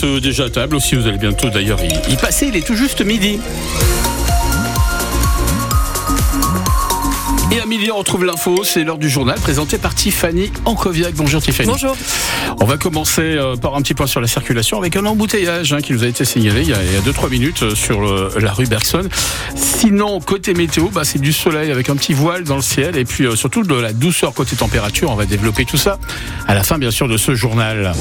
êtes euh, déjà à table, aussi vous allez bientôt d'ailleurs y, y passer, il est tout juste midi. Et à midi, on retrouve l'info. C'est l'heure du journal présenté par Tiffany Ancoviac. Bonjour Tiffany. Bonjour. On va commencer euh, par un petit point sur la circulation avec un embouteillage hein, qui nous a été signalé il y a 2-3 minutes euh, sur le- la rue Bergson. Sinon, côté météo, bah, c'est du soleil avec un petit voile dans le ciel et puis euh, surtout de la douceur côté température. On va développer tout ça à la fin, bien sûr, de ce journal.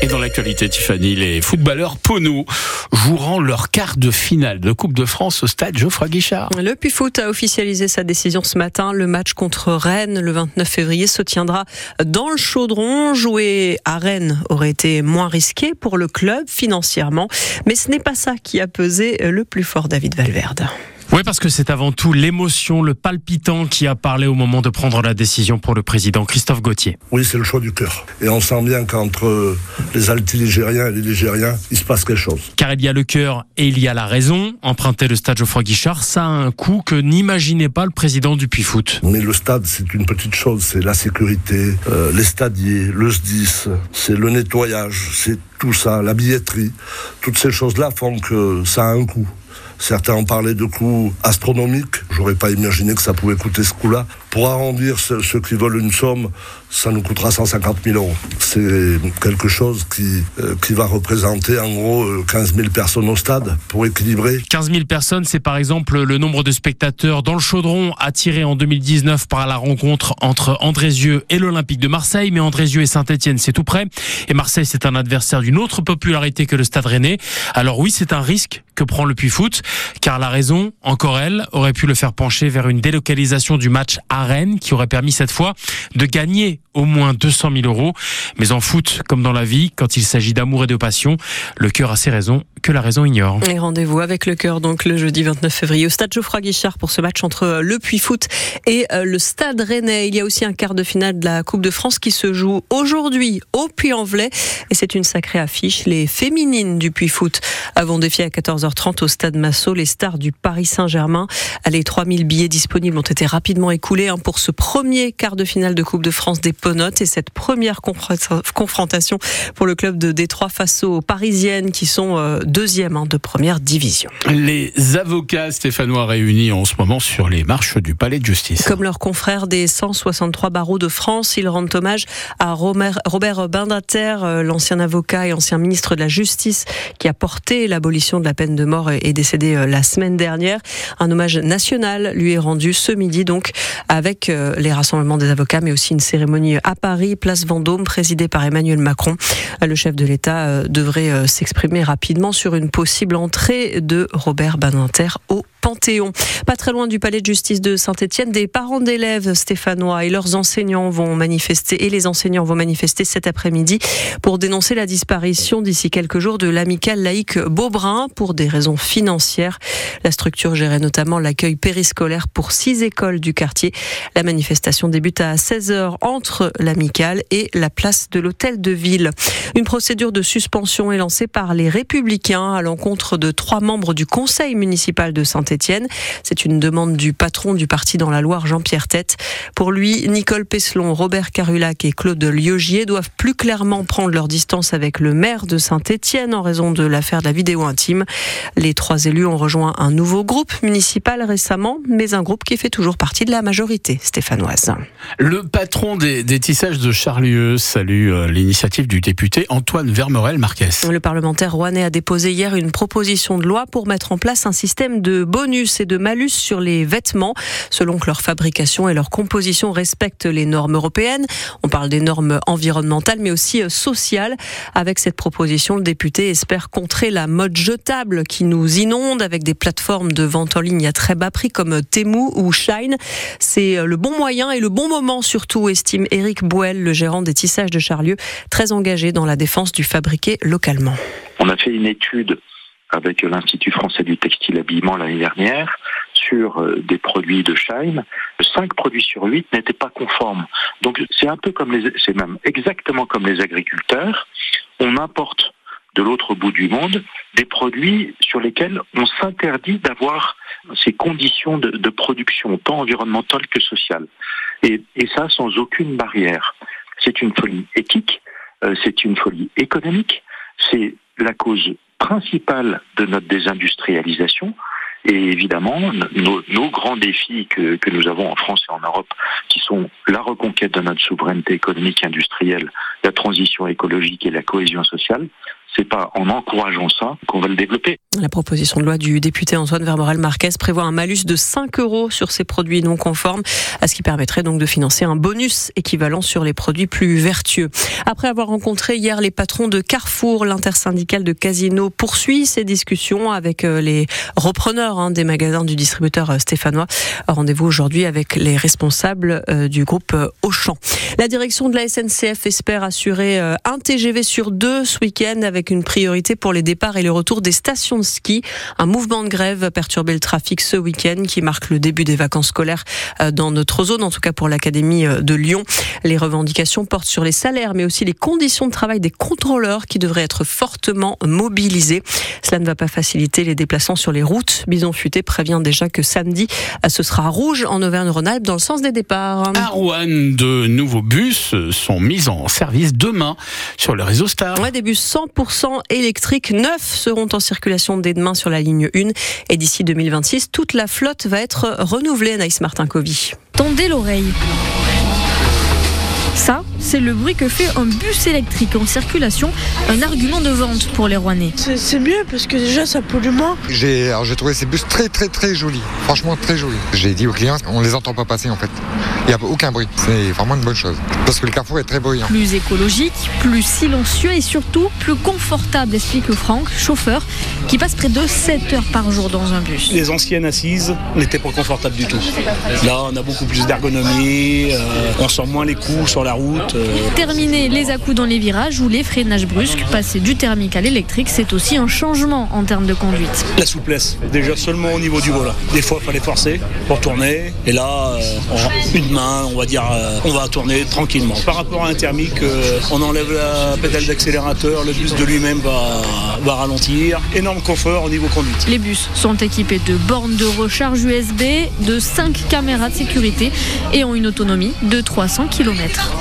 Et dans l'actualité, Tiffany, les footballeurs Pono joueront leur quart de finale de Coupe de France au stade Geoffroy Guichard. Le Puy-Foot a officialisé sa décision ce matin. Le match contre Rennes le 29 février se tiendra dans le chaudron. Jouer à Rennes aurait été moins risqué pour le club financièrement, mais ce n'est pas ça qui a pesé le plus fort David Valverde. Oui, parce que c'est avant tout l'émotion, le palpitant qui a parlé au moment de prendre la décision pour le président Christophe Gauthier. Oui, c'est le choix du cœur. Et on sent bien qu'entre les alti-ligériens et les ligériens, il se passe quelque chose. Car il y a le cœur et il y a la raison. Emprunter le stade Geoffroy Guichard, ça a un coût que n'imaginait pas le président du Puy-Foot. Mais le stade, c'est une petite chose. C'est la sécurité, euh, les stadiers, le SDIS, c'est le nettoyage, c'est tout ça, la billetterie. Toutes ces choses-là font que ça a un coût. Certains ont parlé de coûts astronomiques. J'aurais pas imaginé que ça pouvait coûter ce coût-là. Pour arrondir ceux, qui veulent une somme, ça nous coûtera 150 000 euros. C'est quelque chose qui, euh, qui va représenter en gros euh, 15 000 personnes au stade pour équilibrer. 15 000 personnes, c'est par exemple le nombre de spectateurs dans le chaudron attiré en 2019 par la rencontre entre Andrézieux et l'Olympique de Marseille. Mais Andrézieux et Saint-Etienne, c'est tout près. Et Marseille, c'est un adversaire d'une autre popularité que le Stade Rennais. Alors oui, c'est un risque que prend le Puy-Foot, car la raison, encore elle, aurait pu le faire pencher vers une délocalisation du match à Rennes, qui aurait permis cette fois de gagner au moins 200 000 euros. Mais en foot, comme dans la vie, quand il s'agit d'amour et de passion, le cœur a ses raisons que la raison ignore. Et rendez-vous avec le cœur donc le jeudi 29 février au stade Geoffroy Guichard pour ce match entre le Puy-Foot et euh, le stade Rennais. Il y a aussi un quart de finale de la Coupe de France qui se joue aujourd'hui au Puy-en-Velay et c'est une sacrée affiche. Les féminines du Puy-Foot vont défier à 14h30 au stade Massot les stars du Paris Saint-Germain. Les 3000 billets disponibles ont été rapidement écoulés hein, pour ce premier quart de finale de Coupe de France des Ponotes et cette première confr- confrontation pour le club de Détroit face aux Parisiennes qui sont euh, deuxième hein, de première division. Les avocats stéphanois réunis en ce moment sur les marches du palais de justice. Comme leurs confrères des 163 barreaux de France, ils rendent hommage à Robert Bindater, euh, l'ancien avocat et ancien ministre de la Justice qui a porté l'abolition de la peine de mort et est décédé euh, la semaine dernière. Un hommage national lui est rendu ce midi donc avec euh, les rassemblements des avocats mais aussi une cérémonie à Paris, place Vendôme, présidée par Emmanuel Macron. Le chef de l'État euh, devrait s'exprimer rapidement sur une possible entrée de Robert Badinter au Pas très loin du palais de justice de Saint-Etienne, des parents d'élèves stéphanois et leurs enseignants vont manifester, et les enseignants vont manifester cet après-midi pour dénoncer la disparition d'ici quelques jours de l'amicale laïque Beaubrun pour des raisons financières. La structure gérait notamment l'accueil périscolaire pour six écoles du quartier. La manifestation débute à 16h entre l'amicale et la place de l'hôtel de ville. Une procédure de suspension est lancée par les Républicains à l'encontre de trois membres du conseil municipal de Saint-Étienne. C'est une demande du patron du parti dans la Loire, Jean-Pierre Tête. Pour lui, Nicole Peslon, Robert Carulac et Claude Liogier doivent plus clairement prendre leur distance avec le maire de Saint-Étienne en raison de l'affaire de la vidéo intime. Les trois élus ont rejoint un nouveau groupe municipal récemment, mais un groupe qui fait toujours partie de la majorité stéphanoise. Le patron des, des tissages de Charlieu salue euh, l'initiative du député Antoine Vermorel-Marquez. Le parlementaire rouennais a déposé hier une proposition de loi pour mettre en place un système de bonus et de malus sur les vêtements, selon que leur fabrication et leur composition respectent les normes européennes. On parle des normes environnementales, mais aussi euh, sociales. Avec cette proposition, le député espère contrer la mode jetable qui nous inonde avec des plateformes de vente en ligne à très bas prix comme Temu ou Shine. C'est euh, le bon moyen et le bon moment surtout, estime Éric Bouel, le gérant des tissages de Charlieu, très engagé dans la défense du fabriqué localement. On a fait une étude avec l'Institut français du textile habillement l'année dernière sur euh, des produits de Shine. 5 produits sur 8 n'étaient pas conformes. Donc c'est un peu comme les, c'est même exactement comme les agriculteurs. On importe de l'autre bout du monde des produits sur lesquels on s'interdit d'avoir ces conditions de, de production, tant environnementales que sociales. Et, et ça sans aucune barrière. C'est une folie éthique, euh, c'est une folie économique, c'est la cause principale de notre désindustrialisation. Et évidemment, nos, nos grands défis que, que, nous avons en France et en Europe, qui sont la reconquête de notre souveraineté économique et industrielle, la transition écologique et la cohésion sociale, c'est pas en encourageant ça qu'on va le développer. La proposition de loi du député Antoine Vermorel Marquez prévoit un malus de 5 euros sur ces produits non conformes, à ce qui permettrait donc de financer un bonus équivalent sur les produits plus vertueux. Après avoir rencontré hier les patrons de Carrefour, l'intersyndicale de Casino poursuit ses discussions avec euh, les repreneurs hein, des magasins du distributeur euh, stéphanois. Rendez-vous aujourd'hui avec les responsables euh, du groupe Auchan. La direction de la SNCF espère assurer un TGV sur deux ce week-end avec une priorité pour les départs et les retours des stations de ski. Un mouvement de grève a perturbé le trafic ce week-end qui marque le début des vacances scolaires euh, dans notre zone, en tout cas pour l'Académie euh, de Lyon. Les revendications portent sur les salaires, mais aussi les conditions de travail des contrôleurs qui devraient être fortement mobilisés. Cela ne va pas faciliter les déplacements sur les routes. Bison Futé prévient déjà que samedi, euh, ce sera rouge en Auvergne-Rhône-Alpes dans le sens des départs. À Rouen, de nouveaux bus sont mis en service demain sur le réseau Star. Ouais, des bus 100% électriques neufs seront en circulation dès demain sur la ligne 1 et d'ici 2026, toute la flotte va être renouvelée, Anaïs Martin-Covy. Tendez l'oreille. Ça, c'est le bruit que fait un bus électrique en circulation, un argument de vente pour les Rouennais. C'est mieux parce que déjà ça pollue moins. J'ai trouvé ces bus très très très jolis, franchement très jolis. J'ai dit aux clients, on les entend pas passer en fait. Il n'y a aucun bruit, c'est vraiment une bonne chose. Parce que le carrefour est très bruyant. Plus écologique, plus silencieux et surtout plus confortable, explique Franck, chauffeur, qui passe près de 7 heures par jour dans un bus. Les anciennes assises n'étaient pas confortables du tout. Là, on a beaucoup plus d'ergonomie, euh, on sent moins les coups sur la route. Euh. Terminer les à-coups dans les virages ou les freinages brusques, passer du thermique à l'électrique, c'est aussi un changement en termes de conduite. La souplesse, déjà seulement au niveau du volant. Des fois, il fallait forcer pour tourner, et là, euh, une main, on va dire, euh, on va tourner tranquillement. Par rapport à un thermique, on enlève la pédale d'accélérateur, le bus de lui-même va, va ralentir. Énorme confort au niveau conduite. Les bus sont équipés de bornes de recharge USB, de 5 caméras de sécurité et ont une autonomie de 300 km.